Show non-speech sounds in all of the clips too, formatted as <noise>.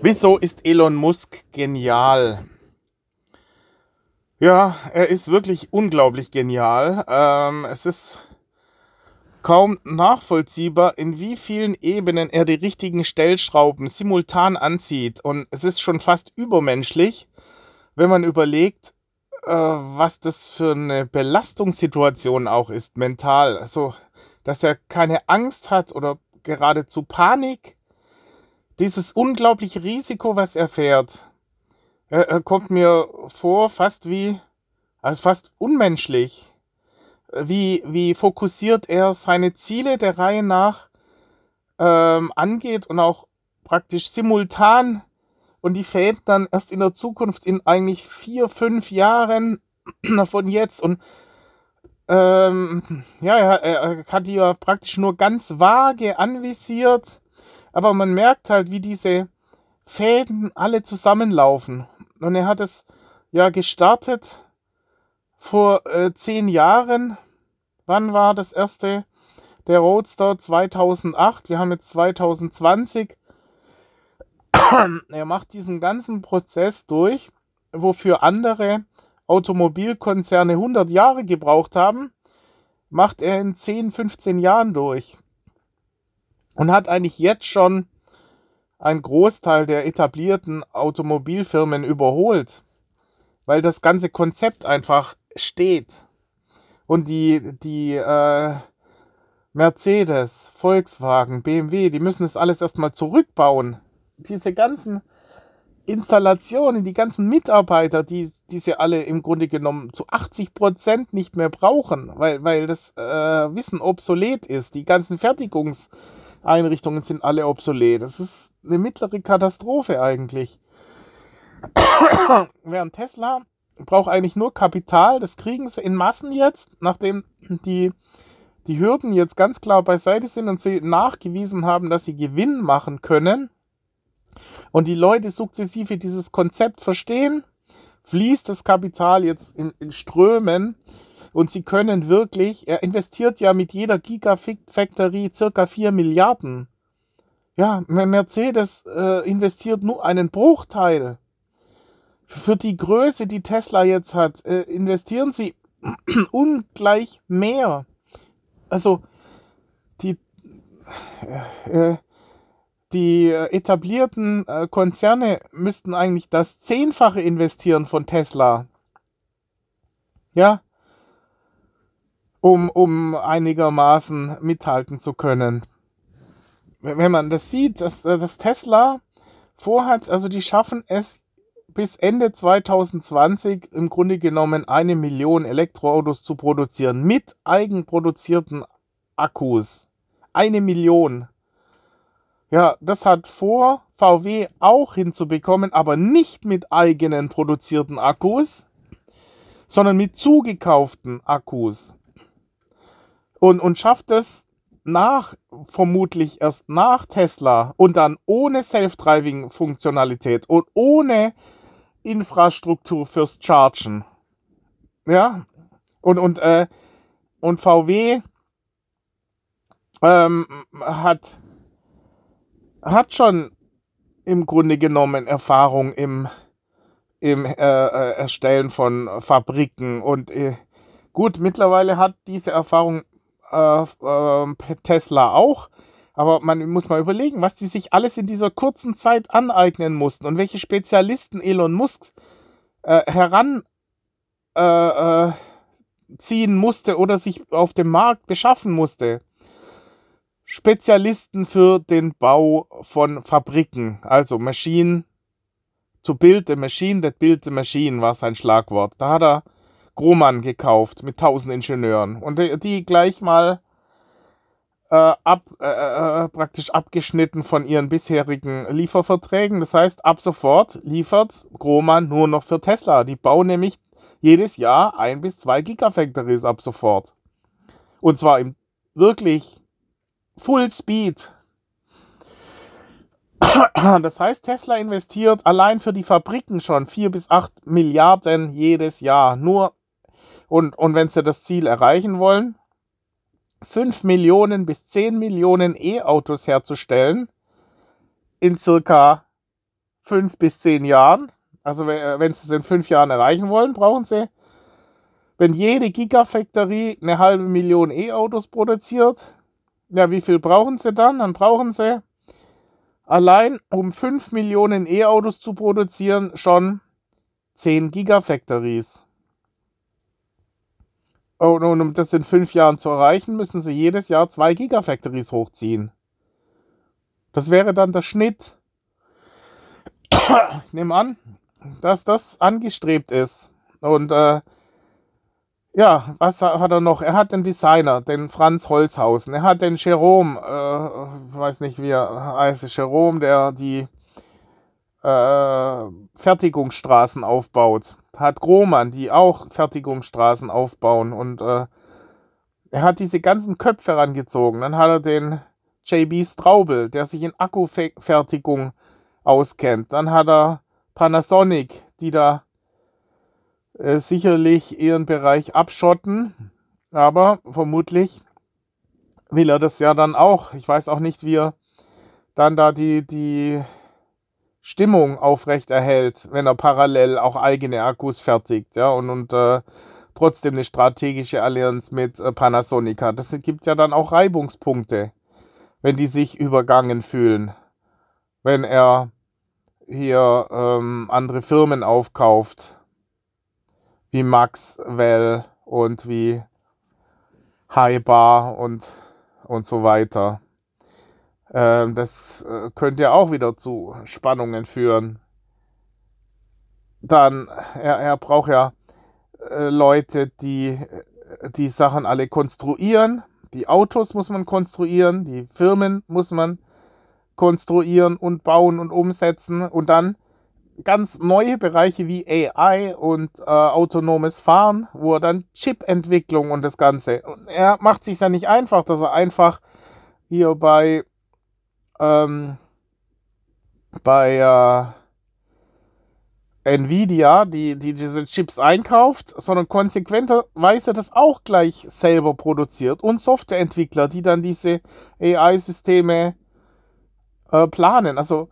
Wieso ist Elon Musk genial? Ja, er ist wirklich unglaublich genial. Ähm, es ist kaum nachvollziehbar, in wie vielen Ebenen er die richtigen Stellschrauben simultan anzieht. Und es ist schon fast übermenschlich, wenn man überlegt, äh, was das für eine Belastungssituation auch ist, mental. Also, dass er keine Angst hat oder geradezu Panik. Dieses unglaubliche Risiko, was er fährt, er, er kommt mir vor fast wie, also fast unmenschlich. Wie, wie fokussiert er seine Ziele der Reihe nach ähm, angeht und auch praktisch simultan und die Fäden dann erst in der Zukunft in eigentlich vier, fünf Jahren <clears throat> von jetzt und ähm, ja, er, er hat die ja praktisch nur ganz vage anvisiert, aber man merkt halt, wie diese Fäden alle zusammenlaufen. Und er hat es ja gestartet vor äh, zehn Jahren. Wann war das erste? Der Roadster 2008. Wir haben jetzt 2020. er macht diesen ganzen Prozess durch, wofür andere Automobilkonzerne 100 Jahre gebraucht haben, macht er in 10, 15 Jahren durch. Und hat eigentlich jetzt schon einen Großteil der etablierten Automobilfirmen überholt, weil das ganze Konzept einfach steht. Und die, die äh, Mercedes, Volkswagen, BMW, die müssen es alles erstmal zurückbauen. Diese ganzen Installationen, die ganzen Mitarbeiter, die, die sie alle im Grunde genommen zu 80 Prozent nicht mehr brauchen, weil, weil das äh, Wissen obsolet ist. Die ganzen Fertigungseinrichtungen sind alle obsolet. Das ist eine mittlere Katastrophe eigentlich. <coughs> Während Tesla braucht eigentlich nur Kapital, das kriegen sie in Massen jetzt, nachdem die, die Hürden jetzt ganz klar beiseite sind und sie nachgewiesen haben, dass sie Gewinn machen können und die Leute sukzessive dieses Konzept verstehen, fließt das Kapital jetzt in, in Strömen und sie können wirklich, er investiert ja mit jeder Gigafactory circa 4 Milliarden. Ja, Mercedes äh, investiert nur einen Bruchteil. Für die Größe, die Tesla jetzt hat, äh, investieren sie <clears throat> ungleich mehr. Also die, äh, äh die äh, etablierten äh, Konzerne müssten eigentlich das Zehnfache investieren von Tesla. Ja. Um, um einigermaßen mithalten zu können. Wenn man das sieht, dass, äh, dass Tesla vorhat, also die schaffen es bis Ende 2020 im Grunde genommen eine Million Elektroautos zu produzieren mit eigenproduzierten Akkus. Eine Million. Ja, das hat vor VW auch hinzubekommen, aber nicht mit eigenen produzierten Akkus, sondern mit zugekauften Akkus. Und, und schafft es nach, vermutlich erst nach Tesla und dann ohne Self-Driving-Funktionalität und ohne Infrastruktur fürs Chargen. Ja, und, und, äh, und VW ähm, hat hat schon im Grunde genommen Erfahrung im, im äh, äh, Erstellen von Fabriken. Und äh, gut, mittlerweile hat diese Erfahrung äh, äh, Tesla auch. Aber man muss mal überlegen, was die sich alles in dieser kurzen Zeit aneignen mussten und welche Spezialisten Elon Musk äh, heranziehen musste oder sich auf dem Markt beschaffen musste. Spezialisten für den Bau von Fabriken, also Maschinen, to build the machine that build the machine war sein Schlagwort. Da hat er Grohmann gekauft mit tausend Ingenieuren und die, gleich mal äh, ab, äh, äh, praktisch abgeschnitten von ihren bisherigen Lieferverträgen. Das heißt, ab sofort liefert Grohmann nur noch für Tesla. Die bauen nämlich jedes Jahr ein bis zwei Gigafactories ab sofort. Und zwar im wirklich Full Speed. <coughs> Das heißt, Tesla investiert allein für die Fabriken schon 4 bis 8 Milliarden jedes Jahr. Nur, und, und wenn sie das Ziel erreichen wollen, 5 Millionen bis 10 Millionen E-Autos herzustellen in circa fünf bis zehn Jahren, also wenn sie es in fünf Jahren erreichen wollen, brauchen sie, wenn jede Gigafactory eine halbe Million E-Autos produziert, ja, wie viel brauchen sie dann? Dann brauchen sie allein, um 5 Millionen E-Autos zu produzieren, schon 10 Gigafactories. Und um das in fünf Jahren zu erreichen, müssen sie jedes Jahr zwei Gigafactories hochziehen. Das wäre dann der Schnitt. Ich nehme an, dass das angestrebt ist. Und äh, ja, was hat er noch? Er hat den Designer, den Franz Holzhausen. Er hat den Jerome, äh, weiß nicht wie er heißt, Jerome, der die äh, Fertigungsstraßen aufbaut. Hat Grohmann, die auch Fertigungsstraßen aufbauen. Und äh, er hat diese ganzen Köpfe herangezogen. Dann hat er den JB Straubel, der sich in Akkufertigung auskennt. Dann hat er Panasonic, die da äh, sicherlich ihren Bereich abschotten, aber vermutlich will er das ja dann auch. Ich weiß auch nicht, wie er dann da die, die Stimmung aufrecht erhält, wenn er parallel auch eigene Akkus fertigt, ja, und, und äh, trotzdem eine strategische Allianz mit äh, Panasonic hat. Das gibt ja dann auch Reibungspunkte, wenn die sich übergangen fühlen. Wenn er hier ähm, andere Firmen aufkauft wie Maxwell und wie High und, und so weiter. Ähm, das äh, könnte ja auch wieder zu Spannungen führen. Dann, er, er braucht ja äh, Leute, die äh, die Sachen alle konstruieren. Die Autos muss man konstruieren, die Firmen muss man konstruieren und bauen und umsetzen und dann ganz neue Bereiche wie AI und äh, autonomes Fahren, wo er dann Chip-Entwicklung und das Ganze. Und er macht sich ja nicht einfach, dass er einfach hier bei ähm, bei äh, Nvidia, die, die diese Chips einkauft, sondern konsequenterweise das auch gleich selber produziert und Softwareentwickler, die dann diese AI-Systeme äh, planen. Also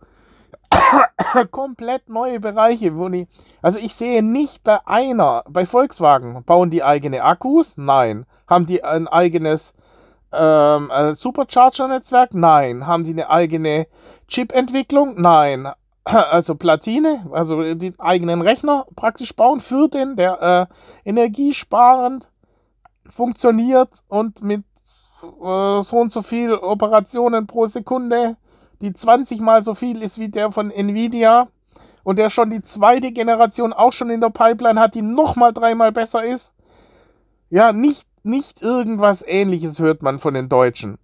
<coughs> komplett neue Bereiche, wo die, also ich sehe nicht bei einer, bei Volkswagen, bauen die eigene Akkus? Nein. Haben die ein eigenes ähm, äh, Supercharger-Netzwerk? Nein. Haben die eine eigene Chip-Entwicklung? Nein. <clears throat> Also Platine, also die eigenen Rechner praktisch bauen für den, der äh, energiesparend funktioniert und mit äh, so und so viel Operationen pro Sekunde die 20 mal so viel ist wie der von Nvidia und der schon die zweite Generation auch schon in der Pipeline hat, die nochmal dreimal besser ist. Ja, nicht, nicht irgendwas ähnliches hört man von den Deutschen.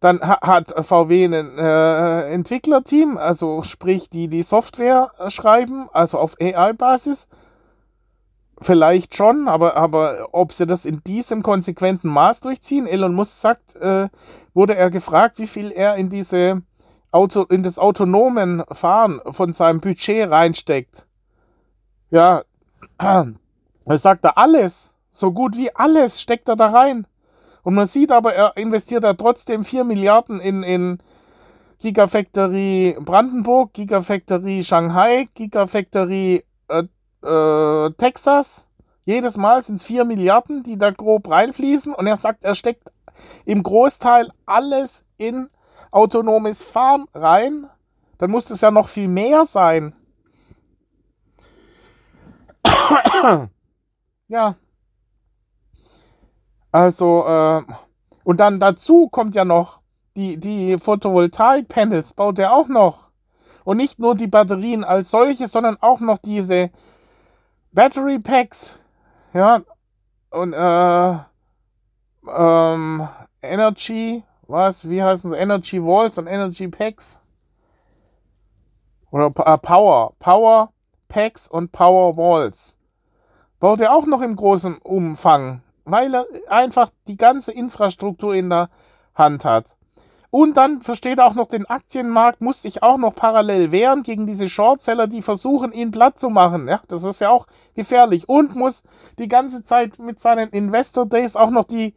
Dann hat VW ein äh, Entwicklerteam, also sprich, die die Software schreiben, also auf AI-Basis. Vielleicht schon, aber, aber ob sie das in diesem konsequenten Maß durchziehen, Elon Musk sagt, äh, wurde er gefragt, wie viel er in diese Auto, in das autonomen Fahren von seinem Budget reinsteckt. Ja, <clears throat> er sagt er alles, so gut wie alles steckt er da rein. Und man sieht aber, er investiert da trotzdem 4 Milliarden in, in Gigafactory Brandenburg, Gigafactory Shanghai, Gigafactory äh, äh, Texas. Jedes Mal sind es 4 Milliarden, die da grob reinfließen. Und er sagt, er steckt im Großteil alles in autonomes Fahren rein, dann muss es ja noch viel mehr sein. <coughs> ja. Also, äh, und dann dazu kommt ja noch die, die Photovoltaik-Panels, baut er auch noch. Und nicht nur die Batterien als solche, sondern auch noch diese Battery Packs. Ja. Und, äh, ähm, Energy was, wie heißen sie? Energy Walls und Energy Packs? Oder äh, Power. Power Packs und Power Walls. Baut er auch noch im großen Umfang, weil er einfach die ganze Infrastruktur in der Hand hat. Und dann versteht er auch noch den Aktienmarkt, muss sich auch noch parallel wehren gegen diese Shortseller, die versuchen, ihn platt zu machen. Ja, das ist ja auch gefährlich. Und muss die ganze Zeit mit seinen Investor Days auch noch die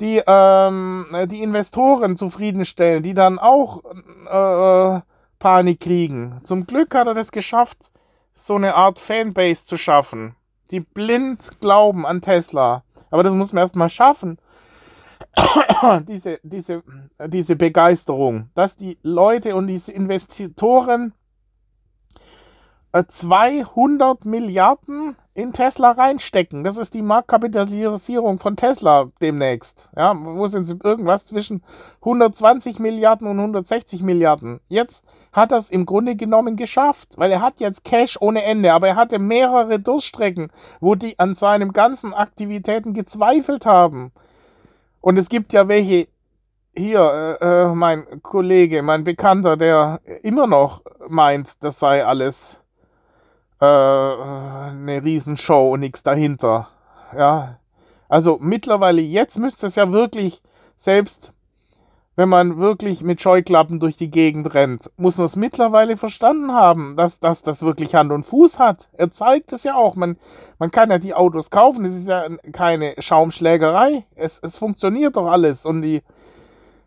die, ähm, die Investoren zufriedenstellen, die dann auch äh, Panik kriegen. Zum Glück hat er das geschafft, so eine Art Fanbase zu schaffen, die blind glauben an Tesla. Aber das muss man erstmal schaffen. <coughs> diese, diese, diese Begeisterung, dass die Leute und diese Investitoren 200 äh, Milliarden in Tesla reinstecken. Das ist die Marktkapitalisierung von Tesla demnächst. Ja, wo sind sie? Irgendwas zwischen 120 Milliarden und 160 Milliarden. Jetzt hat er es im Grunde genommen geschafft, weil er hat jetzt Cash ohne Ende, aber er hatte mehrere Durststrecken, wo die an seinen ganzen Aktivitäten gezweifelt haben. Und es gibt ja welche, hier, äh, äh mein Kollege, mein Bekannter, der immer noch meint, das sei alles äh, eine Riesenshow und nichts dahinter. Ja. Also mittlerweile, jetzt müsste es ja wirklich, selbst wenn man wirklich mit Scheuklappen durch die Gegend rennt, muss man es mittlerweile verstanden haben, dass, dass das wirklich Hand und Fuß hat. Er zeigt es ja auch. Man, man kann ja die Autos kaufen. Es ist ja keine Schaumschlägerei. Es, es funktioniert doch alles. Und die,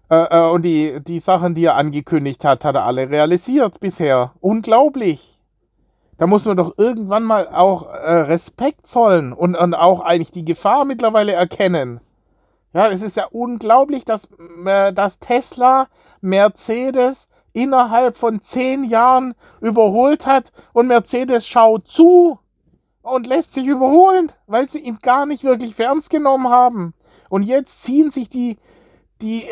äh, äh und die, die Sachen, die er angekündigt hat, hat er alle realisiert bisher. Unglaublich. Da muss man doch irgendwann mal auch äh, Respekt zollen und, und auch eigentlich die Gefahr mittlerweile erkennen. Ja, es ist ja unglaublich, dass, äh, dass Tesla Mercedes innerhalb von zehn Jahren überholt hat und Mercedes schaut zu und lässt sich überholen, weil sie ihn gar nicht wirklich ernst genommen haben. Und jetzt ziehen sich die, die,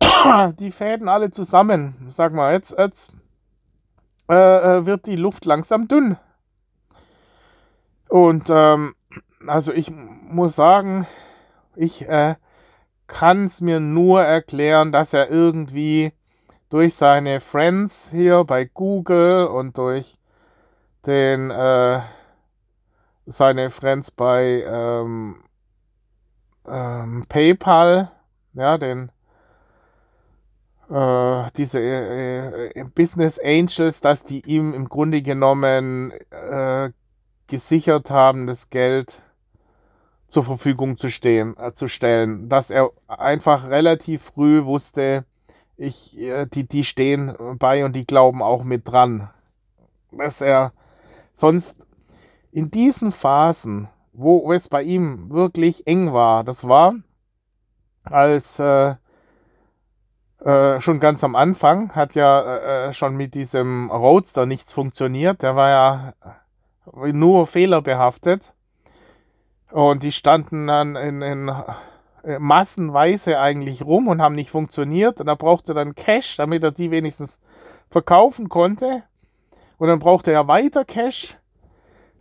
<coughs> die Fäden alle zusammen. Sag mal, jetzt, jetzt äh, äh, wird die Luft langsam dünn. Und ähm, also ich muss sagen, ich äh, kann es mir nur erklären, dass er irgendwie durch seine Friends hier bei Google und durch den äh, seine Friends bei ähm, ähm, PayPal, ja, den äh, diese äh, äh, Business Angels, dass die ihm im Grunde genommen äh, gesichert haben, das Geld zur Verfügung zu, stehen, äh, zu stellen. Dass er einfach relativ früh wusste, ich, äh, die, die stehen bei und die glauben auch mit dran. Dass er sonst in diesen Phasen, wo es bei ihm wirklich eng war, das war, als äh, äh, schon ganz am Anfang hat ja äh, äh, schon mit diesem Roadster nichts funktioniert. Der war ja nur fehlerbehaftet. Und die standen dann in, in äh, massenweise eigentlich rum und haben nicht funktioniert. Und da brauchte er dann Cash, damit er die wenigstens verkaufen konnte. Und dann brauchte er weiter Cash.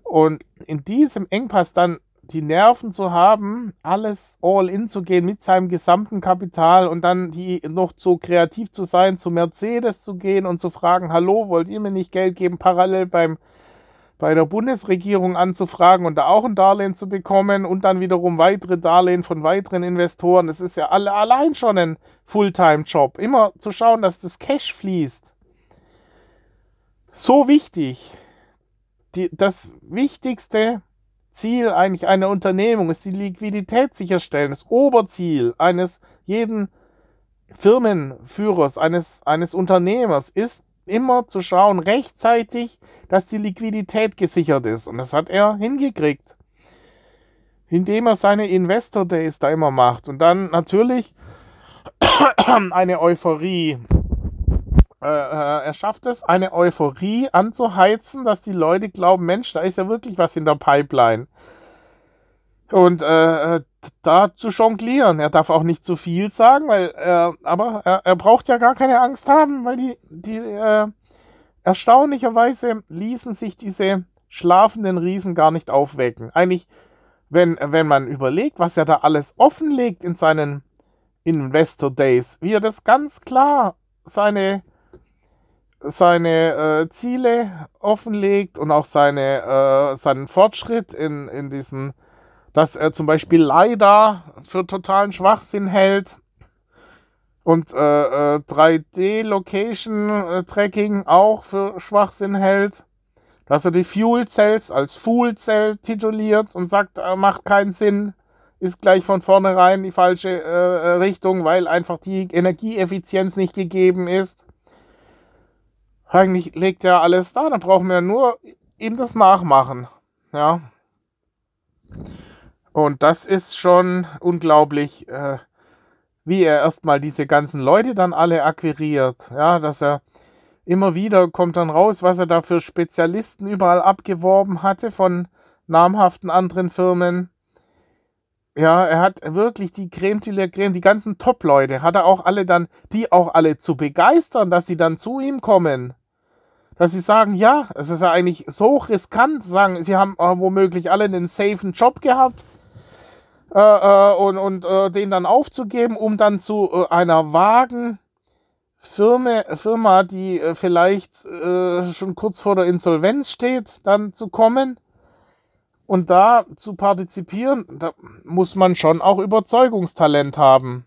Und in diesem Engpass dann die Nerven zu haben, alles all in zu gehen mit seinem gesamten Kapital und dann die noch so kreativ zu sein, zu Mercedes zu gehen und zu fragen, hallo, wollt ihr mir nicht Geld geben, parallel beim bei der Bundesregierung anzufragen und da auch ein Darlehen zu bekommen und dann wiederum weitere Darlehen von weiteren Investoren. Das ist ja alle, allein schon ein Fulltime-Job. Immer zu schauen, dass das Cash fließt. So wichtig. Die, das Wichtigste Ziel eigentlich einer Unternehmung ist die Liquidität sicherstellen. Das Oberziel eines jeden Firmenführers, eines, eines Unternehmers ist immer zu schauen, rechtzeitig, dass die Liquidität gesichert ist. Und das hat er hingekriegt. Indem er seine Investor Days da immer macht. Und dann natürlich eine Euphorie. Äh, äh, er schafft es, eine Euphorie anzuheizen, dass die Leute glauben, Mensch, da ist ja wirklich was in der Pipeline. Und äh, äh da zu jonglieren. Er darf auch nicht zu viel sagen, weil er, aber er, er braucht ja gar keine Angst haben, weil die, die äh, erstaunlicherweise ließen sich diese schlafenden Riesen gar nicht aufwecken. Eigentlich, wenn, wenn man überlegt, was er da alles offenlegt in seinen Investor Days, wie er das ganz klar seine seine äh, Ziele offenlegt und auch seine, äh, seinen Fortschritt in, in diesen, dass er zum Beispiel LiDAR für totalen Schwachsinn hält und äh, äh, 3D-Location-Tracking auch für Schwachsinn hält. Dass er die Fuel Cells als Fuel Cell tituliert und sagt, äh, macht keinen Sinn, ist gleich von vornherein die falsche äh, Richtung, weil einfach die Energieeffizienz nicht gegeben ist Eigentlich legt er alles da, dann brauchen wir nur ihm das nachmachen. Ja. Und das ist schon unglaublich, äh, wie er erstmal diese ganzen Leute dann alle akquiriert. Ja, dass er immer wieder kommt dann raus, was er da für Spezialisten überall abgeworben hatte von namhaften anderen Firmen. Ja, er hat wirklich die Creme de la Creme, die ganzen Top-Leute, hat er auch alle dann, die auch alle zu begeistern, dass sie dann zu ihm kommen. Dass sie sagen, ja, es ist ja eigentlich so riskant, sagen, sie haben äh, womöglich alle einen safen Job gehabt äh, äh, und, und äh, den dann aufzugeben, um dann zu äh, einer vagen Firma, Firma die äh, vielleicht schon kurz vor der Insolvenz steht, dann zu kommen und da zu partizipieren, da muss man schon auch Überzeugungstalent haben.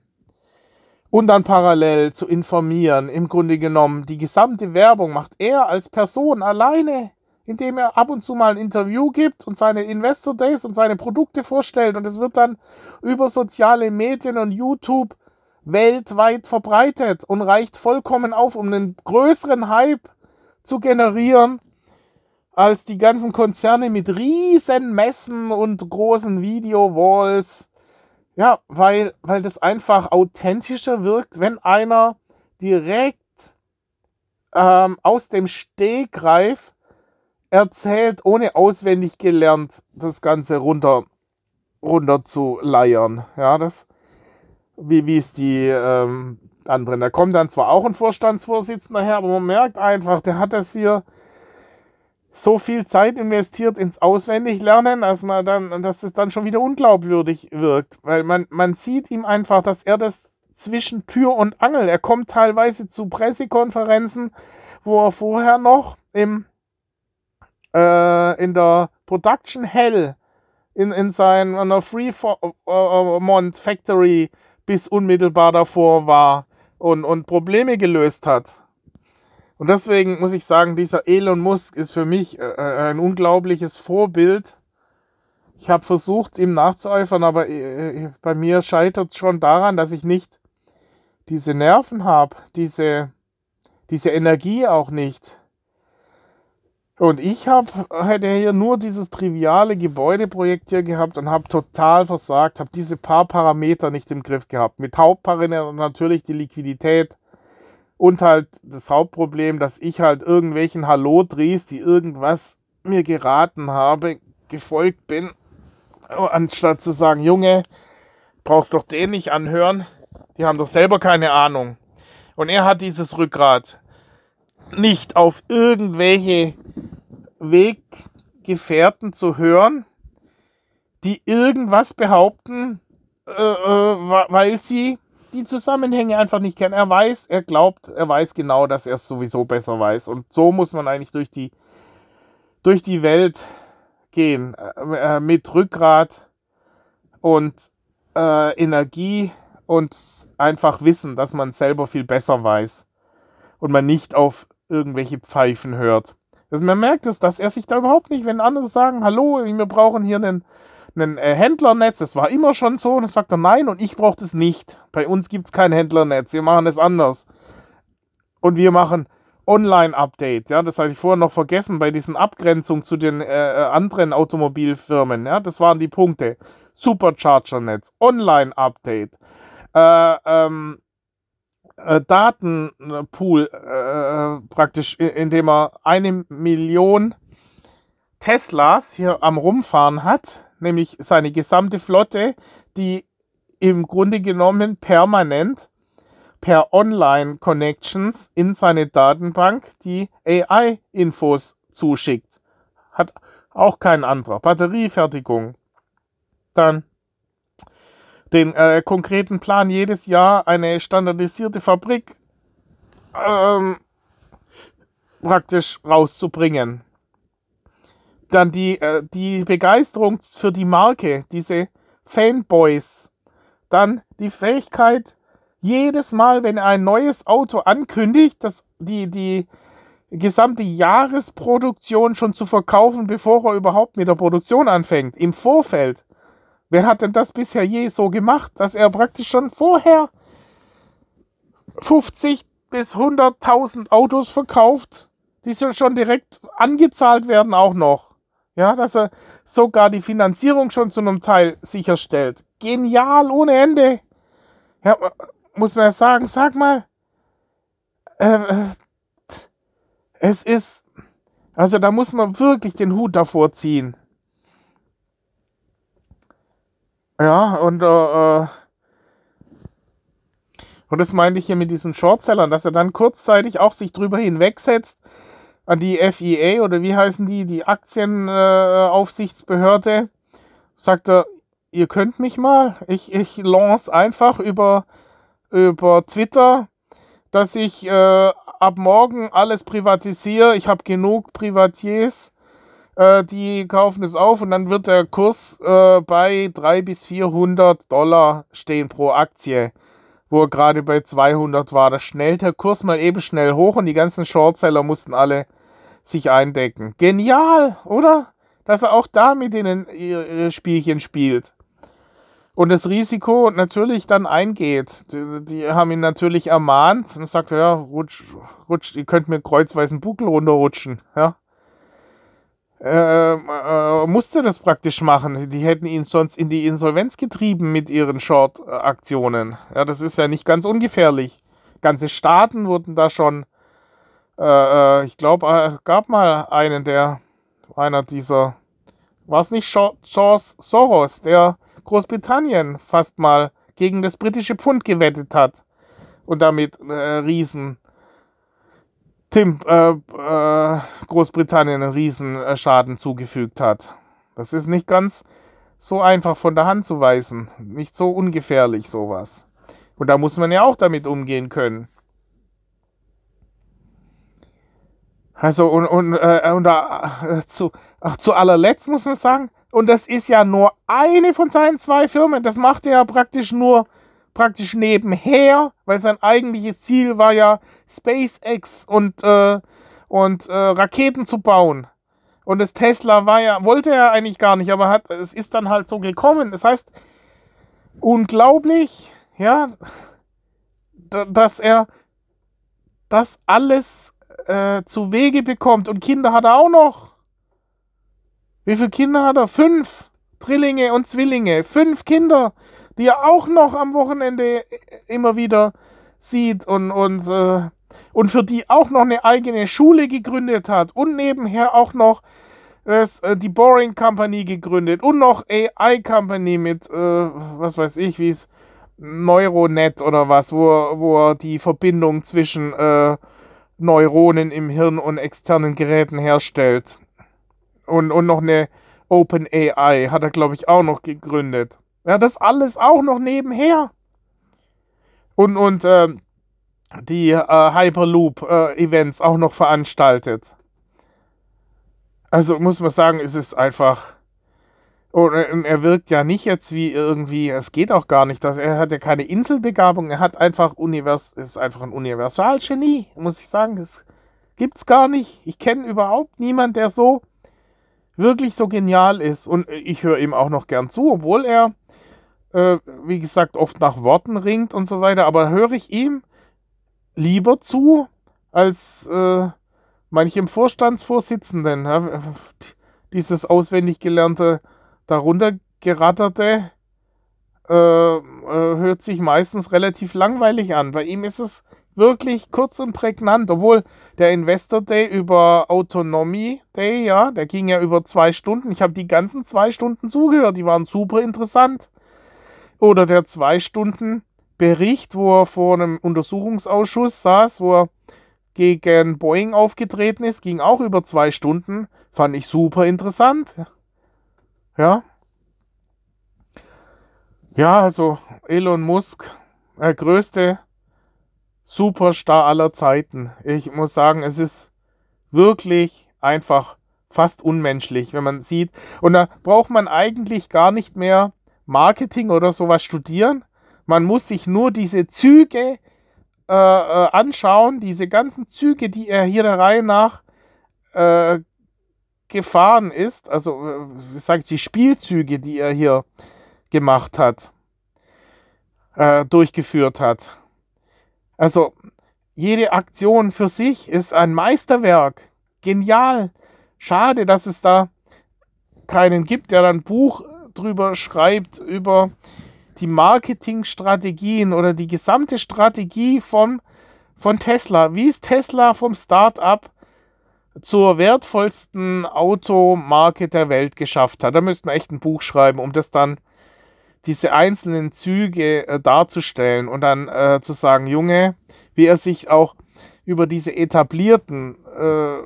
Und dann parallel zu informieren, im Grunde genommen, die gesamte Werbung macht er als Person alleine, indem er ab und zu mal ein Interview gibt und seine Investor Days und seine Produkte vorstellt. Und es wird dann über soziale Medien und YouTube weltweit verbreitet und reicht vollkommen auf, um einen größeren Hype zu generieren als die ganzen Konzerne mit riesen Messen und großen Video-Walls. Ja, weil, weil das einfach authentischer wirkt, wenn einer direkt ähm, aus dem Stegreif erzählt, ohne auswendig gelernt, das Ganze runter, runter zu leiern. Ja, das, wie, wie es die ähm, anderen. Da kommt dann zwar auch ein Vorstandsvorsitzender her, aber man merkt einfach, der hat das hier so viel Zeit investiert ins Auswendiglernen, dass man dann, dass es dann schon wieder unglaubwürdig wirkt. Weil man, man sieht ihm einfach, dass er das zwischen Tür und Angel. Er kommt teilweise zu Pressekonferenzen, wo er vorher noch im, äh, in der Production Hell in, in seiner Fremont Factory bis unmittelbar davor war und, und Probleme gelöst hat. Und deswegen muss ich sagen, dieser Elon Musk ist für mich äh, äh ein unglaubliches Vorbild. Ich habe versucht, ihm nachzueifern, aber äh, äh bei mir scheitert schon daran, dass ich nicht diese Nerven habe, diese, diese Energie auch nicht. Und ich habe hätte hier nur dieses triviale Gebäudeprojekt hier gehabt und habe total versagt, habe diese paar Parameter nicht im Griff gehabt. Mit Hauptparameter natürlich die Liquidität, und halt das Hauptproblem, dass ich halt irgendwelchen Hallo-Dries, die irgendwas mir geraten habe, gefolgt bin, anstatt zu sagen, Junge, brauchst doch den nicht anhören, die haben doch selber keine Ahnung. Und er hat dieses Rückgrat nicht auf irgendwelche Weggefährten zu hören, die irgendwas behaupten, äh, äh, weil sie die Zusammenhänge einfach nicht kennen. Er weiß, er glaubt, er weiß genau, dass er es sowieso besser weiß. Und so muss man eigentlich durch die, durch die Welt gehen. Äh, äh mit Rückgrat und äh, Energie und einfach wissen, dass man selber viel besser weiß. Und man nicht auf irgendwelche Pfeifen hört. Also man merkt es, dass er sich da überhaupt nicht, wenn andere sagen, hallo, wir brauchen hier einen ein äh, Händlernetz, das war immer schon so. Und dann sagt er, nein, und ich brauche das nicht. Bei uns gibt es kein Händlernetz, wir machen es anders. Und wir machen Online-Update, ja, das hatte ich vorher noch vergessen bei diesen Abgrenzungen zu den äh, äh, anderen Automobilfirmen, ja, das waren die Punkte. Supercharger-Netz, Online-Update, äh, ähm, äh, Datenpool äh, praktisch, indem er eine Million Teslas hier am Rumfahren hat, nämlich seine gesamte Flotte, die im Grunde genommen permanent per Online-Connections in seine Datenbank die AI-Infos zuschickt. Hat auch kein anderer. Batteriefertigung. Dann den äh, konkreten Plan, jedes Jahr eine standardisierte Fabrik ähm, praktisch rauszubringen dann die, äh, die Begeisterung für die Marke, diese Fanboys. Dann die Fähigkeit, jedes Mal, wenn er ein neues Auto ankündigt, dass die, die gesamte Jahresproduktion schon zu verkaufen, bevor er überhaupt mit der Produktion anfängt, im Vorfeld. Wer hat denn das bisher je so gemacht, dass er praktisch schon vorher 50 bis 100.000 Autos verkauft Die schon direkt angezahlt werden auch noch. Ja, dass er sogar die Finanzierung schon zu einem Teil sicherstellt. Genial ohne Ende. Ja, muss man ja sagen, sag mal. Äh, es ist, also da muss man wirklich den Hut davor ziehen. Ja, und äh, äh und das meinte ich hier mit diesen Shortsellern, dass er dann kurzzeitig auch sich drüber hinwegsetzt an die FEA oder wie heißen die, die Aktienaufsichtsbehörde. Sagt er, ihr könnt mich mal. Ich, ich lance einfach über, über Twitter, dass ich äh, ab morgen alles privatisiere. Ich habe genug Privatiers, äh, die kaufen es auf und dann wird der Kurs äh, bei 300 bis 400 Dollar stehen pro Aktie wo er gerade bei 200 war. Da schnellt der Kurs mal eben schnell hoch und die ganzen Shortseller mussten alle sich eindecken. Genial, oder? Dass er auch da mit denen ihre Spielchen spielt. Und das Risiko natürlich dann eingeht. Die, die haben ihn natürlich ermahnt und sagt, ja, rutsch, rutsch, ihr könnt mir kreuzweise Buckel runterrutschen, ja. Äh, äh, musste das praktisch machen. Die hätten ihn sonst in die Insolvenz getrieben mit ihren Short-Aktionen. Ja, das ist ja nicht ganz ungefährlich. Ganze Staaten wurden da schon, äh, äh ich glaube, äh, gab mal einen, der, einer dieser, war es nicht George Soros, der Großbritannien fast mal gegen das britische Pfund gewettet hat und damit äh, Riesen Tim, äh, äh, Großbritannien einen Riesenschaden zugefügt hat. Das ist nicht ganz so einfach von der Hand zu weisen. Nicht so ungefährlich sowas. Und da muss man ja auch damit umgehen können. Also und, und, äh, und äh, zu, ach, zu allerletzt muss man sagen, und das ist ja nur eine von seinen zwei Firmen. Das macht er ja praktisch nur praktisch nebenher, weil sein eigentliches Ziel war ja SpaceX und, äh, und äh, Raketen zu bauen. Und das Tesla war ja, wollte er eigentlich gar nicht, aber hat, es ist dann halt so gekommen. Das heißt, unglaublich, ja, dass er das alles äh, zu Wege bekommt. Und Kinder hat er auch noch. Wie viele Kinder hat er? Fünf. Drillinge und Zwillinge. Fünf Kinder die er auch noch am Wochenende immer wieder sieht und, und, äh, und für die auch noch eine eigene Schule gegründet hat und nebenher auch noch das, äh, die Boring Company gegründet und noch AI Company mit, äh, was weiß ich, wie es Neuronet oder was, wo, wo er die Verbindung zwischen äh, Neuronen im Hirn und externen Geräten herstellt. Und, und noch eine Open AI hat er, glaube ich, auch noch gegründet. Ja, das alles auch noch nebenher. Und, und äh, die äh, Hyperloop-Events äh, auch noch veranstaltet. Also muss man sagen, es ist einfach. Und er wirkt ja nicht jetzt wie irgendwie, es geht auch gar nicht, dass er hat ja keine Inselbegabung, er hat einfach Univers, ist einfach ein Universalgenie, muss ich sagen, das gibt's gar nicht. Ich kenne überhaupt niemanden, der so wirklich so genial ist und ich höre ihm auch noch gern zu, obwohl er äh, wie gesagt, oft nach Worten ringt und so weiter, aber höre ich ihm lieber zu als äh, manchem Vorstandsvorsitzenden. Ja, dieses auswendig gelernte, darunter geratterte, äh, äh, hört sich meistens relativ langweilig an. Bei ihm ist es wirklich kurz und prägnant, obwohl der Investor Day über Autonomie Day, ja, der ging ja über zwei Stunden. Ich habe die ganzen zwei Stunden zugehört, die waren super interessant. Oder der zwei Stunden Bericht, wo er vor einem Untersuchungsausschuss saß, wo er gegen Boeing aufgetreten ist, ging auch über zwei Stunden. Fand ich super interessant. Ja. Ja, also Elon Musk, der größte Superstar aller Zeiten. Ich muss sagen, es ist wirklich einfach fast unmenschlich, wenn man sieht. Und da braucht man eigentlich gar nicht mehr Marketing oder sowas studieren. Man muss sich nur diese Züge äh, äh, anschauen, diese ganzen Züge, die er hier der Reihe nach äh, gefahren ist, also wie sagt die Spielzüge, die er hier gemacht hat, äh, durchgeführt hat. Also jede Aktion für sich ist ein Meisterwerk. genial. Schade, dass es da keinen gibt, der dann Buch drüber schreibt, über die Marketingstrategien oder die gesamte Strategie von, von Tesla. Wie ist Tesla vom Start-up zur wertvollsten Automarke der Welt geschafft hat? Da müsste man echt ein Buch schreiben, um das dann diese einzelnen Züge äh, darzustellen und dann äh, zu sagen, Junge, wie er sich auch über diese etablierten äh,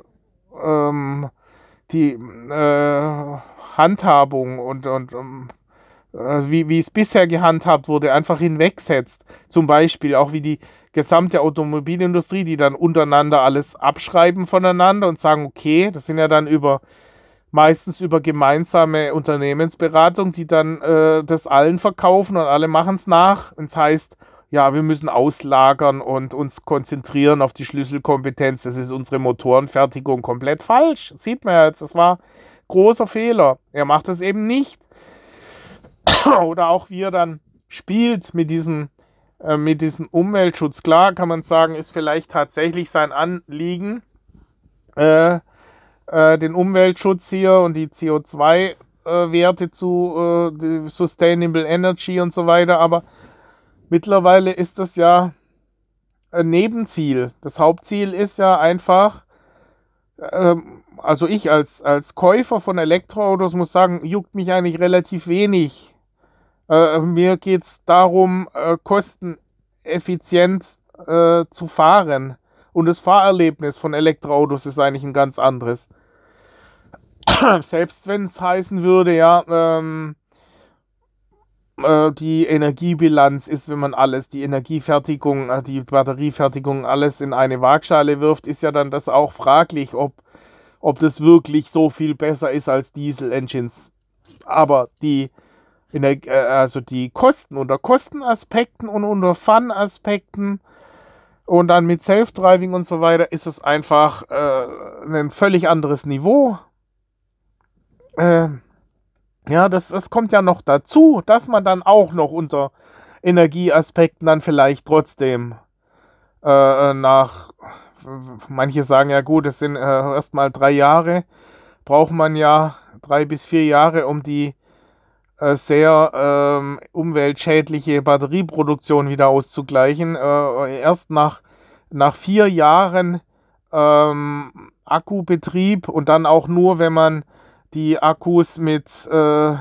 ähm, die äh, Handhabung und, und um, also wie, wie es bisher gehandhabt wurde, einfach hinwegsetzt. Zum Beispiel auch wie die gesamte Automobilindustrie, die dann untereinander alles abschreiben voneinander und sagen, okay, das sind ja dann über meistens über gemeinsame Unternehmensberatung, die dann äh, das allen verkaufen und alle machen es nach. Und es heißt, ja, wir müssen auslagern und uns konzentrieren auf die Schlüsselkompetenz. Das ist unsere Motorenfertigung komplett falsch. Sieht man ja jetzt, das war großer Fehler. Er macht es eben nicht. <coughs> Oder auch wie er dann spielt mit diesem, äh, mit diesem Umweltschutz. Klar kann man sagen, ist vielleicht tatsächlich sein Anliegen, äh, äh, den Umweltschutz hier und die CO2-Werte äh, zu äh, Sustainable Energy und so weiter, aber mittlerweile ist das ja ein Nebenziel. Das Hauptziel ist ja einfach, ähm, also ich als, als Käufer von Elektroautos muss sagen, juckt mich eigentlich relativ wenig. Äh, mir geht es darum, äh, kosteneffizient äh, zu fahren. Und das Fahrerlebnis von Elektroautos ist eigentlich ein ganz anderes. <clears throat> Selbst wenn es heißen würde, ja, ähm, äh, die Energiebilanz ist, wenn man alles, die Energiefertigung, äh, die Batteriefertigung, alles in eine Waagschale wirft, ist ja dann das auch fraglich, ob ob das wirklich so viel besser ist als Diesel-Engines. Aber die, der, äh, also die Kosten unter Kostenaspekten und unter Fun-Aspekten und dann mit Self-Driving und so weiter ist es einfach äh, ein völlig anderes Niveau. Äh, ja, das, das kommt ja noch dazu, dass man dann auch noch unter Energieaspekten dann vielleicht trotzdem äh, nach manche sagen ja gut, es sind äh, erstmal drei Jahre, braucht man ja drei bis vier Jahre, um die äh, sehr ähm, umweltschädliche Batterieproduktion wieder auszugleichen. Äh, erst nach, nach vier Jahren ähm, Akkubetrieb und dann auch nur, wenn man die Akkus mit, äh,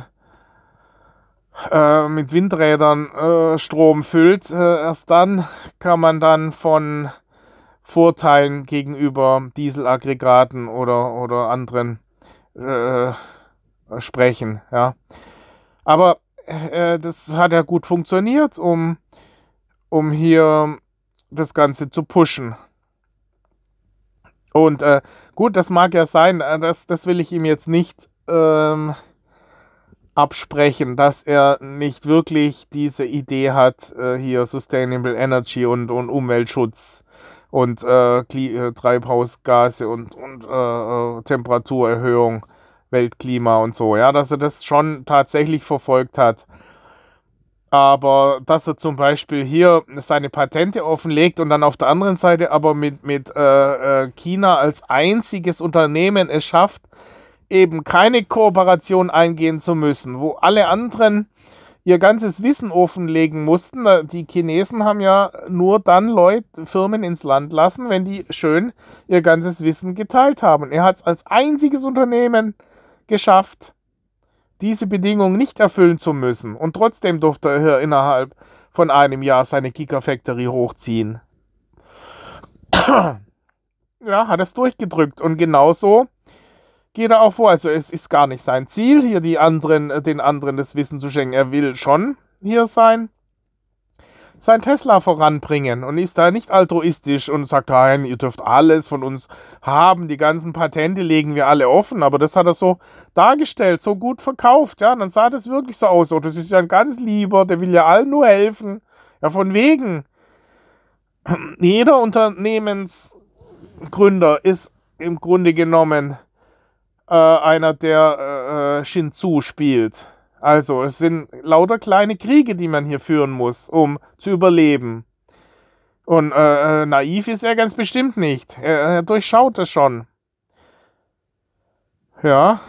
äh, mit Windrädern äh, Strom füllt, äh, erst dann kann man dann von Vorteilen gegenüber Dieselaggregaten oder, oder anderen äh, sprechen. Ja. Aber äh, das hat ja gut funktioniert, um, um hier das Ganze zu pushen. Und äh, gut, das mag ja sein, äh, das, das will ich ihm jetzt nicht ähm, absprechen, dass er nicht wirklich diese Idee hat, äh, hier Sustainable Energy und, und Umweltschutz und äh, äh, Treibhausgase und, und äh, äh, Temperaturerhöhung, Weltklima und so, ja, dass er das schon tatsächlich verfolgt hat. Aber dass er zum Beispiel hier seine Patente offenlegt und dann auf der anderen Seite aber mit, mit äh, äh China als einziges Unternehmen es schafft, eben keine Kooperation eingehen zu müssen, wo alle anderen ihr ganzes Wissen offenlegen mussten. Die Chinesen haben ja nur dann Leute, Firmen ins Land lassen, wenn die schön ihr ganzes Wissen geteilt haben. Er hat es als einziges Unternehmen geschafft, diese Bedingungen nicht erfüllen zu müssen. Und trotzdem durfte er hier innerhalb von einem Jahr seine Gigafactory hochziehen. <clears throat> ja, hat es durchgedrückt. Und genauso geht er auch vor. Also es ist gar nicht sein Ziel, hier die anderen, äh, den anderen das Wissen zu schenken. Er will schon hier sein, sein Tesla voranbringen und ist da nicht altruistisch und sagt, nein, ihr dürft alles von uns haben, die ganzen Patente legen wir alle offen, aber das hat er so dargestellt, so gut verkauft, ja, und dann sah das wirklich so aus, oh, das ist ja ein ganz lieber, der will ja allen nur helfen, ja, von wegen. Jeder Unternehmensgründer ist im Grunde genommen äh, einer, der äh, äh, Shinzu spielt. Also es sind lauter kleine Kriege, die man hier führen muss, um zu überleben. Und äh, äh naiv ist er ganz bestimmt nicht. Er, er durchschaut es schon. Ja.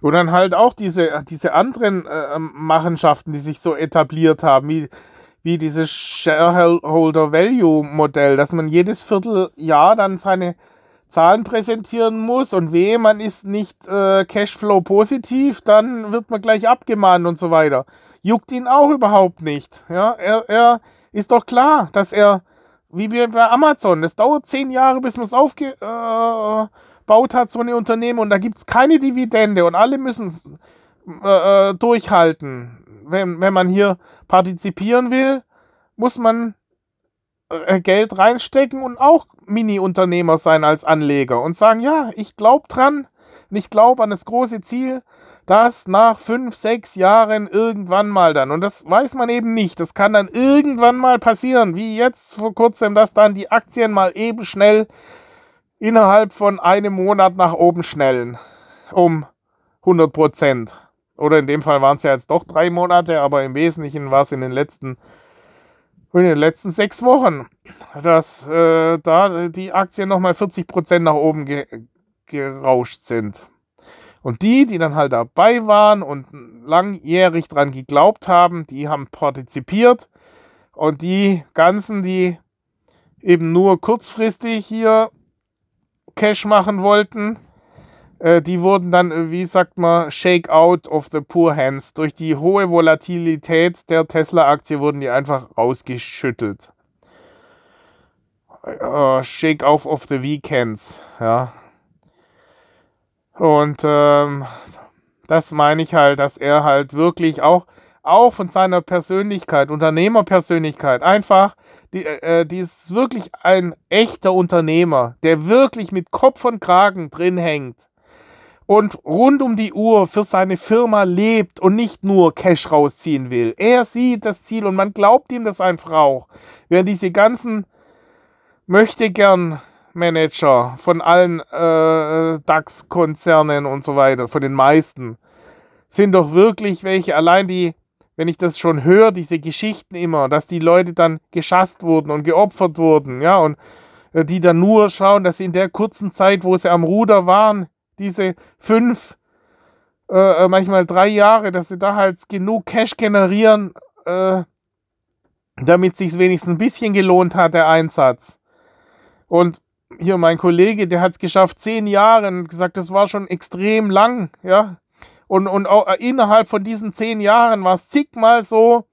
Und dann halt auch diese, diese anderen äh, Machenschaften, die sich so etabliert haben, wie, wie dieses Shareholder Value Modell, dass man jedes Vierteljahr dann seine Zahlen präsentieren muss und weh, man ist nicht äh, Cashflow positiv, dann wird man gleich abgemahnt und so weiter. Juckt ihn auch überhaupt nicht. Ja, er, er ist doch klar, dass er, wie bei Amazon, es dauert zehn Jahre, bis man es aufgebaut äh, hat, so eine Unternehmen, und da gibt es keine Dividende und alle müssen äh, äh, durchhalten. Wenn, wenn man hier partizipieren will, muss man Geld reinstecken und auch Mini-Unternehmer sein als Anleger und sagen, ja, ich glaube dran, ich glaube an das große Ziel, dass nach fünf, sechs Jahren irgendwann mal dann, und das weiß man eben nicht, das kann dann irgendwann mal passieren, wie jetzt vor kurzem, dass dann die Aktien mal eben schnell innerhalb von einem Monat nach oben schnellen, um 100 Prozent. Oder in dem Fall waren es ja jetzt doch drei Monate, aber im Wesentlichen war es in den letzten in den letzten sechs Wochen, dass äh, da die Aktien nochmal 40% nach oben ge gerauscht sind. Und die, die dann halt dabei waren und langjährig dran geglaubt haben, die haben partizipiert. Und die ganzen, die eben nur kurzfristig hier Cash machen wollten, äh, die wurden dann, äh, wie sagt man, shake out of the poor hands. Durch die hohe Volatilität der Tesla-Aktie wurden die einfach rausgeschüttelt. Uh, shake out of the weekends, ja. Und ähm, das meine ich halt, dass er halt wirklich auch, auch von seiner Persönlichkeit, Unternehmerpersönlichkeit, einfach, die, äh, die ist wirklich ein echter Unternehmer, der wirklich mit Kopf und Kragen drin hängt und rund um die Uhr für seine Firma lebt und nicht nur Cash rausziehen will. Er sieht das Ziel und man glaubt ihm das einfach auch. Während diese ganzen möchte gern Manager von allen äh, DAX-Konzernen und so weiter, von den meisten, sind doch wirklich welche, allein die, wenn ich das schon höre, diese Geschichten immer, dass die Leute dann geschasst wurden und geopfert wurden, ja, und äh, die dann nur schauen, dass sie in der kurzen Zeit, wo sie am Ruder waren, diese fünf, äh, äh, manchmal drei Jahre, dass sie da halt genug Cash generieren, äh, damit sich wenigstens ein bisschen gelohnt hat, der Einsatz. Und hier mein Kollege, der hat es geschafft, zehn Jahre gesagt, das war schon extrem lang, ja. Und, und auch innerhalb von diesen zehn Jahren war es zigmal so,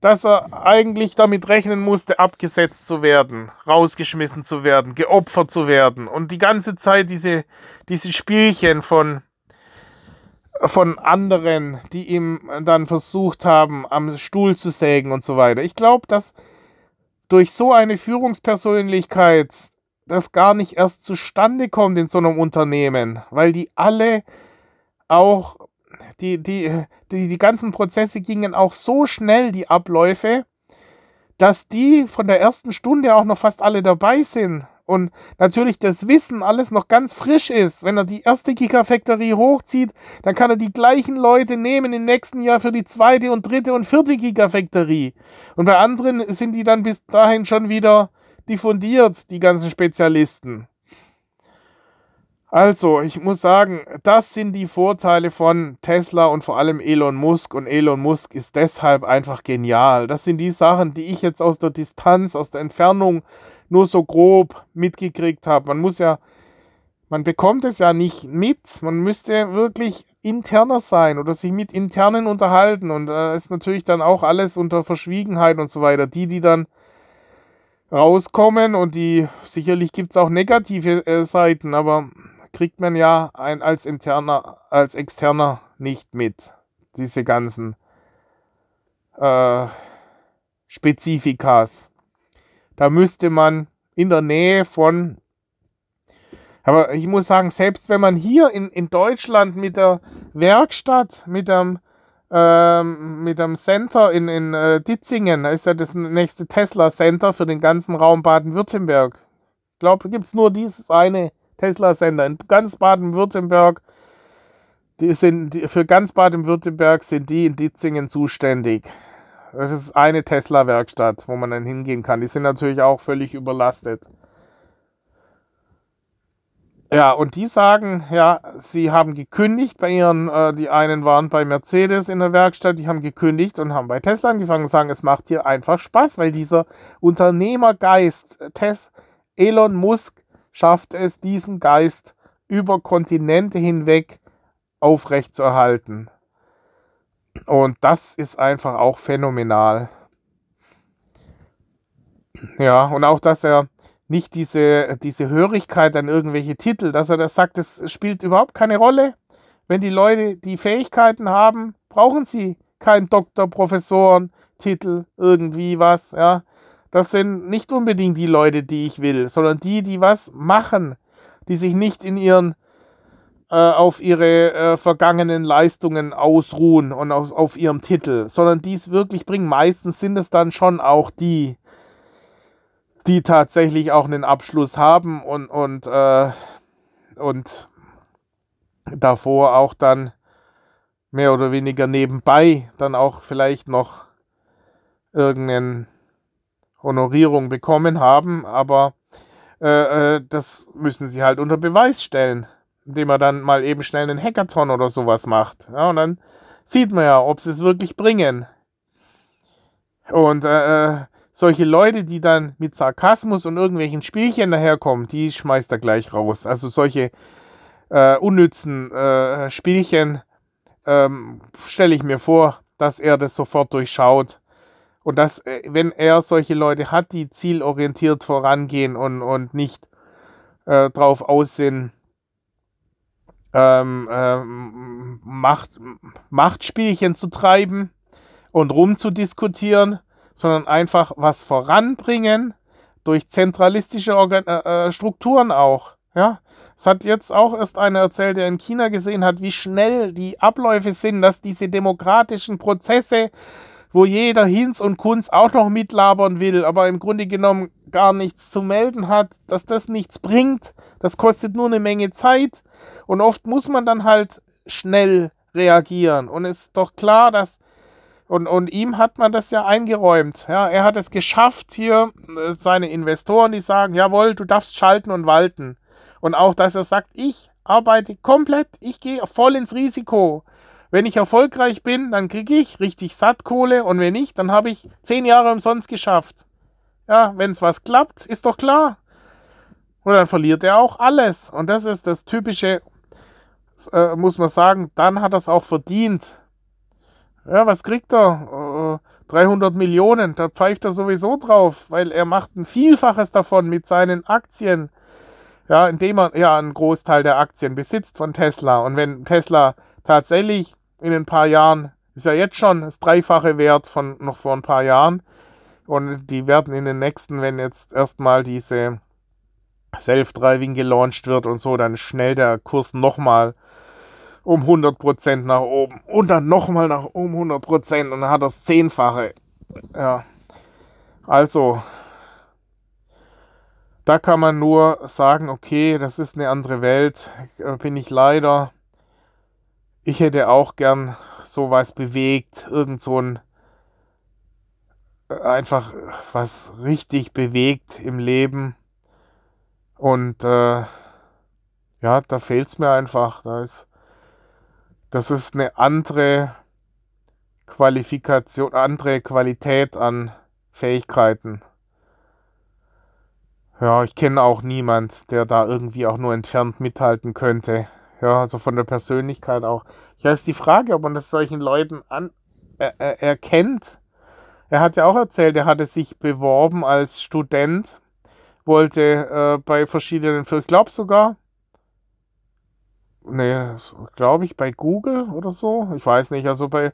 dass er eigentlich damit rechnen musste, abgesetzt zu werden, rausgeschmissen zu werden, geopfert zu werden. Und die ganze Zeit diese, diese Spielchen von, von anderen, die ihm dann versucht haben, am Stuhl zu sägen und so weiter. Ich glaube, dass durch so eine Führungspersönlichkeit das gar nicht erst zustande kommt in so einem Unternehmen, weil die alle auch die, die, die, die ganzen Prozesse gingen auch so schnell, die Abläufe, dass die von der ersten Stunde auch noch fast alle dabei sind. Und natürlich das Wissen alles noch ganz frisch ist. Wenn er die erste Gigafactory hochzieht, dann kann er die gleichen Leute nehmen im nächsten Jahr für die zweite und dritte und vierte Gigafactory. Und bei anderen sind die dann bis dahin schon wieder diffundiert, die ganzen Spezialisten. Also, ich muss sagen, das sind die Vorteile von Tesla und vor allem Elon Musk. Und Elon Musk ist deshalb einfach genial. Das sind die Sachen, die ich jetzt aus der Distanz, aus der Entfernung nur so grob mitgekriegt habe. Man muss ja, man bekommt es ja nicht mit. Man müsste wirklich interner sein oder sich mit internen unterhalten. Und da ist natürlich dann auch alles unter Verschwiegenheit und so weiter. Die, die dann rauskommen und die sicherlich gibt es auch negative äh, Seiten, aber kriegt man ja ein, als, interner, als externer nicht mit. Diese ganzen äh, Spezifikas. Da müsste man in der Nähe von. Aber ich muss sagen, selbst wenn man hier in, in Deutschland mit der Werkstatt, mit dem, ähm, mit dem Center in, in äh, Ditzingen, da ist ja das nächste Tesla-Center für den ganzen Raum Baden-Württemberg. Ich glaube, gibt es nur dieses eine Tesla-Sender in ganz Baden-Württemberg. Die sind, die, für ganz Baden-Württemberg sind die in Ditzingen zuständig. Das ist eine Tesla-Werkstatt, wo man dann hingehen kann. Die sind natürlich auch völlig überlastet. Ja, und die sagen, ja, sie haben gekündigt bei ihren, äh, die einen waren bei Mercedes in der Werkstatt, die haben gekündigt und haben bei Tesla angefangen und sagen, es macht hier einfach Spaß, weil dieser Unternehmergeist, Tess, Elon Musk schafft es, diesen Geist über Kontinente hinweg aufrechtzuerhalten. Und das ist einfach auch phänomenal. Ja, und auch, dass er nicht diese, diese Hörigkeit an irgendwelche Titel, dass er das sagt, das spielt überhaupt keine Rolle. Wenn die Leute die Fähigkeiten haben, brauchen sie keinen Doktor, Professoren, Titel, irgendwie was, ja. Das sind nicht unbedingt die Leute, die ich will, sondern die, die was machen, die sich nicht in ihren äh, auf ihre äh, vergangenen Leistungen ausruhen und auf, auf ihrem Titel, sondern die es wirklich bringen. Meistens sind es dann schon auch die, die tatsächlich auch einen Abschluss haben und, und, äh, und davor auch dann mehr oder weniger nebenbei dann auch vielleicht noch irgendeine Honorierung bekommen haben, aber äh, äh, das müssen sie halt unter Beweis stellen, indem er dann mal eben schnell einen Hackathon oder sowas macht. Ja, und dann sieht man ja, ob sie es wirklich bringen. Und äh, äh solche Leute, die dann mit Sarkasmus und irgendwelchen Spielchen daherkommen, die schmeißt er gleich raus. Also solche äh, unnützen äh, Spielchen ähm, stelle ich mir vor, dass er das sofort durchschaut. Und dass, äh, wenn er solche Leute hat, die zielorientiert vorangehen und, und nicht äh, drauf aus sind, ähm, ähm, Macht, Machtspielchen zu treiben und rumzudiskutieren, sondern einfach was voranbringen durch zentralistische Organ äh, äh, Strukturen auch. Ja, es hat jetzt auch erst einer erzählt, der in China gesehen hat, wie schnell die Abläufe sind, dass diese demokratischen Prozesse, wo jeder Hinz und Kunz auch noch mitlabern will, aber im Grunde genommen gar nichts zu melden hat, dass das nichts bringt. Das kostet nur eine Menge Zeit und oft muss man dann halt schnell reagieren. Und es ist doch klar, dass und, und ihm hat man das ja eingeräumt. Ja, er hat es geschafft, hier äh, seine Investoren, die sagen, jawohl, du darfst schalten und walten. Und auch, dass er sagt, ich arbeite komplett, ich gehe voll ins Risiko. Wenn ich erfolgreich bin, dann kriege ich richtig Sattkohle und wenn nicht, dann habe ich zehn Jahre umsonst geschafft. Ja, wenn es was klappt, ist doch klar. Und dann verliert er auch alles. Und das ist das Typische, äh, muss man sagen, dann hat er es auch verdient, ja, was kriegt er? Äh, 300 Millionen, da pfeift er sowieso drauf, weil er macht ein Vielfaches davon mit seinen Aktien. Ja, indem er ja einen Großteil der Aktien besitzt von Tesla. Und wenn Tesla tatsächlich in ein paar Jahren, ist ja jetzt schon das Dreifache wert von noch vor ein paar Jahren. Und die werden in den nächsten, wenn jetzt erstmal diese Self-Driving gelauncht wird und so, dann schnell der Kurs nochmal um 100% nach oben und dann nochmal nach um 100% und dann hat das Zehnfache. Ja. Also, da kann man nur sagen, okay, das ist eine andere Welt, äh, bin ich leider. Ich hätte auch gern sowas bewegt, irgend so ein äh, einfach was richtig bewegt im Leben. Und äh, ja, da fehlt es mir einfach. Da ist das ist eine andere Qualifikation, andere Qualität an Fähigkeiten. Ja, ich kenne auch niemand, der da irgendwie auch nur entfernt mithalten könnte. Ja, also von der Persönlichkeit auch. Ja, ist die Frage, ob man das solchen Leuten an, äh, erkennt. Er hat ja auch erzählt, er hatte sich beworben als Student, wollte äh, bei verschiedenen Firmen, ich glaube sogar, nee, glaube ich, bei Google oder so. Ich weiß nicht, also bei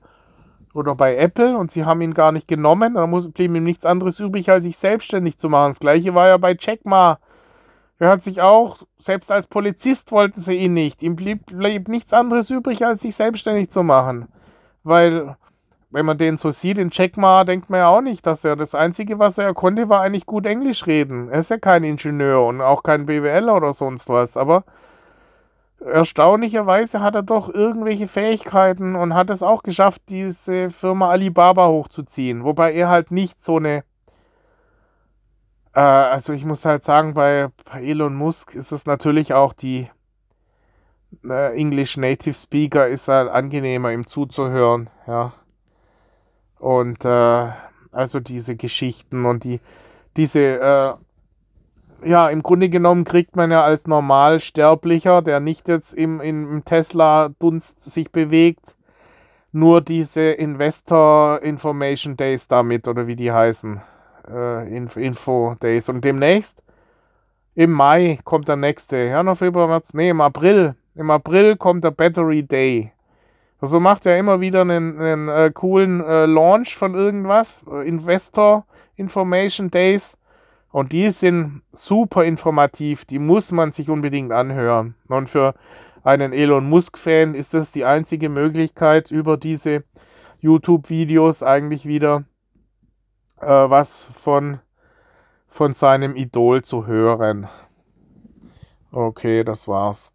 oder bei Apple und sie haben ihn gar nicht genommen. Da blieb ihm nichts anderes übrig, als sich selbstständig zu machen. Das gleiche war ja bei Jack Ma. Er hat sich auch, selbst als Polizist wollten sie ihn nicht. Ihm blieb, blieb nichts anderes übrig, als sich selbstständig zu machen. Weil, wenn man den so sieht, Jack Ma, denkt man ja auch nicht, dass er das Einzige, was er konnte, war eigentlich gut Englisch reden. Er ist ja kein Ingenieur und auch kein BWL oder sonst was. Aber erstaunlicherweise hat er doch irgendwelche Fähigkeiten und hat es auch geschafft, diese Firma Alibaba hochzuziehen. Wobei er halt nicht so eine Äh, also ich muss halt sagen, bei, bei Elon Musk ist es natürlich auch die äh, English Native Speaker ist halt angenehmer ihm zuzuhören, ja. Und äh, also diese Geschichten und die diese äh, ja, im Grunde genommen kriegt man ja als Normalsterblicher, der nicht jetzt im, im Tesla-Dunst sich bewegt, nur diese Investor Information Days damit, oder wie die heißen. Äh, Info Days. Und demnächst, im Mai, kommt der nächste. Ja, noch Februar, März, nee, im April. Im April kommt der Battery Day. So also macht er immer wieder einen, einen äh, coolen äh, Launch von irgendwas. Investor Information Days und die sind super informativ, die muss man sich unbedingt anhören. Und für einen Elon Musk-Fan ist das die einzige Möglichkeit, über diese YouTube-Videos eigentlich wieder äh, was von, von seinem Idol zu hören. Okay, das war's.